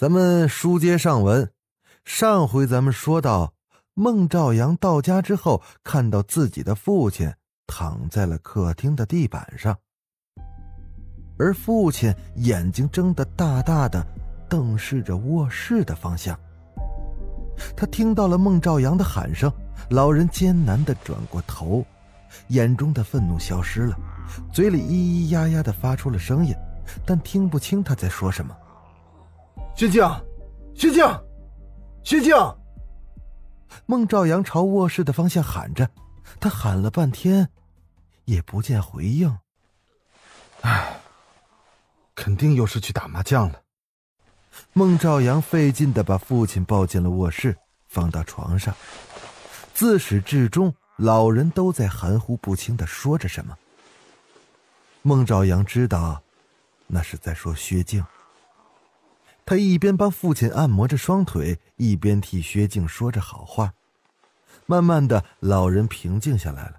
咱们书接上文，上回咱们说到，孟兆阳到家之后，看到自己的父亲躺在了客厅的地板上，而父亲眼睛睁得大大的，瞪视着卧室的方向。他听到了孟兆阳的喊声，老人艰难地转过头，眼中的愤怒消失了，嘴里咿咿呀呀地发出了声音，但听不清他在说什么。薛静，薛静，薛静！孟兆阳朝卧室的方向喊着，他喊了半天，也不见回应。唉，肯定又是去打麻将了。孟兆阳费劲的把父亲抱进了卧室，放到床上。自始至终，老人都在含糊不清的说着什么。孟兆阳知道，那是在说薛静。他一边帮父亲按摩着双腿，一边替薛静说着好话。慢慢的，老人平静下来了，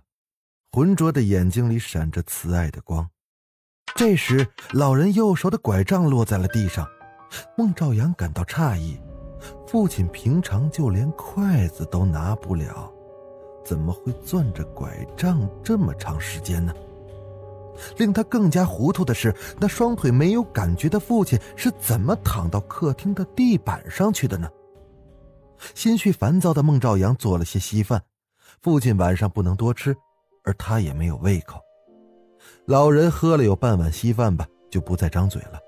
浑浊的眼睛里闪着慈爱的光。这时，老人右手的拐杖落在了地上。孟兆阳感到诧异，父亲平常就连筷子都拿不了，怎么会攥着拐杖这么长时间呢？令他更加糊涂的是，那双腿没有感觉的父亲是怎么躺到客厅的地板上去的呢？心绪烦躁的孟兆阳做了些稀饭，父亲晚上不能多吃，而他也没有胃口。老人喝了有半碗稀饭吧，就不再张嘴了。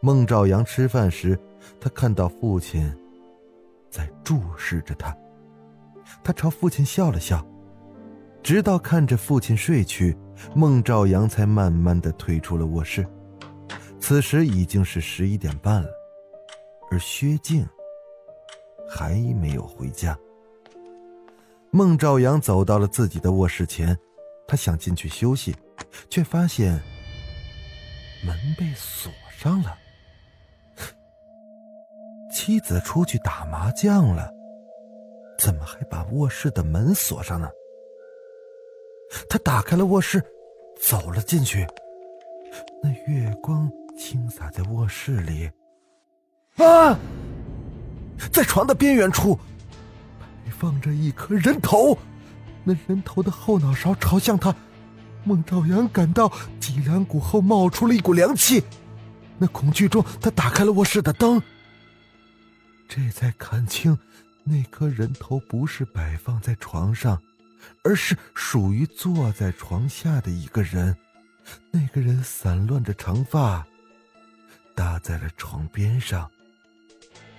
孟兆阳吃饭时，他看到父亲在注视着他，他朝父亲笑了笑，直到看着父亲睡去，孟兆阳才慢慢的退出了卧室。此时已经是十一点半了，而薛静还没有回家。孟兆阳走到了自己的卧室前，他想进去休息，却发现门被锁上了。妻子出去打麻将了，怎么还把卧室的门锁上呢？他打开了卧室，走了进去。那月光倾洒在卧室里，啊！在床的边缘处，摆放着一颗人头，那人头的后脑勺朝向他。孟兆阳感到脊梁骨后冒出了一股凉气，那恐惧中，他打开了卧室的灯。这才看清，那颗人头不是摆放在床上，而是属于坐在床下的一个人。那个人散乱着长发，搭在了床边上。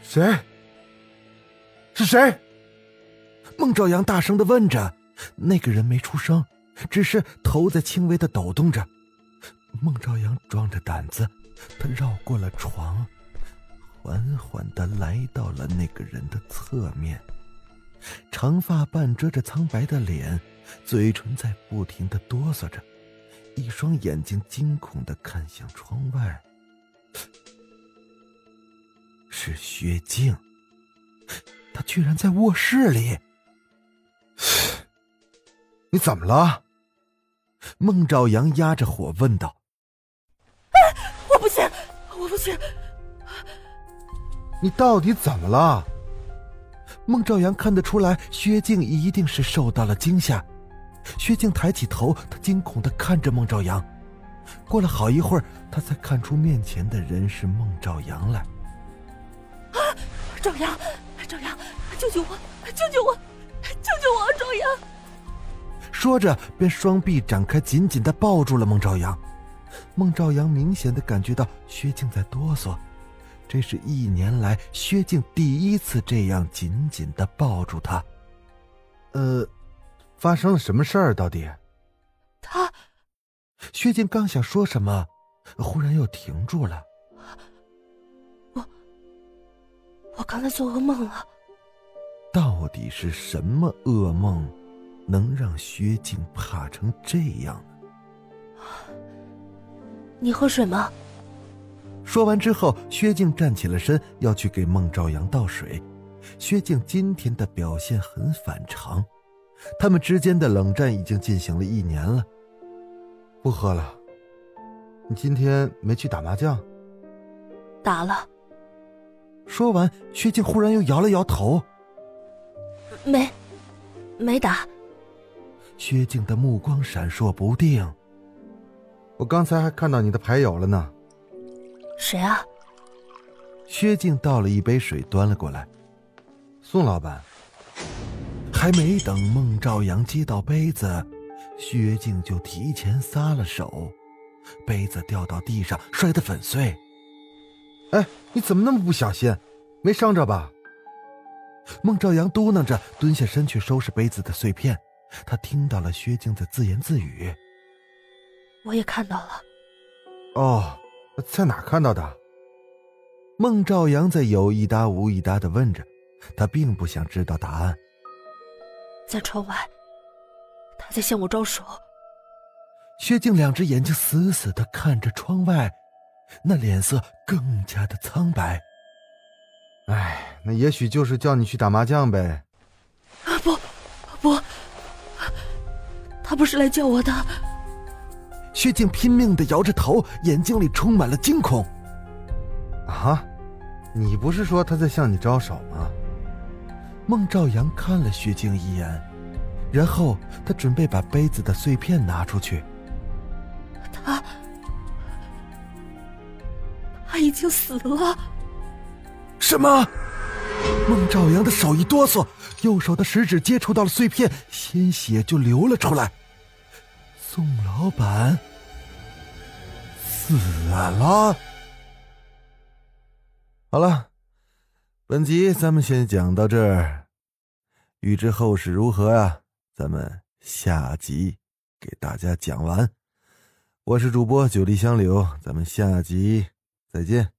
谁？是谁？孟兆阳大声的问着。那个人没出声，只是头在轻微的抖动着。孟兆阳壮着胆子，他绕过了床。缓缓的来到了那个人的侧面，长发半遮着苍白的脸，嘴唇在不停的哆嗦着，一双眼睛惊恐的看向窗外。是薛静，他居然在卧室里！你怎么了？孟兆阳压着火问道。哎，我不行，我不行！你到底怎么了？孟兆阳看得出来，薛静一定是受到了惊吓。薛静抬起头，她惊恐的看着孟兆阳。过了好一会儿，他才看出面前的人是孟兆阳来。啊！兆阳，兆阳，救救我！救救我！救救我！兆阳！说着，便双臂展开，紧紧的抱住了孟兆阳。孟兆阳明显的感觉到薛静在哆嗦。这是一年来薛静第一次这样紧紧的抱住他。呃，发生了什么事儿？到底？他，薛静刚想说什么，忽然又停住了。我，我刚才做噩梦了。到底是什么噩梦，能让薛静怕成这样呢？你喝水吗？说完之后，薛静站起了身，要去给孟朝阳倒水。薛静今天的表现很反常，他们之间的冷战已经进行了一年了。不喝了。你今天没去打麻将？打了。说完，薛静忽然又摇了摇头。没，没打。薛静的目光闪烁不定。我刚才还看到你的牌友了呢。谁啊？薛静倒了一杯水，端了过来。宋老板。还没等孟兆阳接到杯子，薛静就提前撒了手，杯子掉到地上，摔得粉碎。哎，你怎么那么不小心？没伤着吧？孟兆阳嘟囔着，蹲下身去收拾杯子的碎片。他听到了薛静的自言自语：“我也看到了。”哦，在哪看到的？孟兆阳在有一搭无一搭的问着，他并不想知道答案。在窗外，他在向我招手。薛静两只眼睛死死的看着窗外，那脸色更加的苍白。哎，那也许就是叫你去打麻将呗。啊不，不，他不是来叫我的。薛静拼命的摇着头，眼睛里充满了惊恐。啊，你不是说他在向你招手吗？孟兆阳看了薛静一眼，然后他准备把杯子的碎片拿出去。他，他已经死了。什么？孟兆阳的手一哆嗦，右手的食指接触到了碎片，鲜血就流了出来。宋老板死了。好了，本集咱们先讲到这儿。欲知后事如何啊？咱们下集给大家讲完。我是主播九黎香柳，咱们下集再见。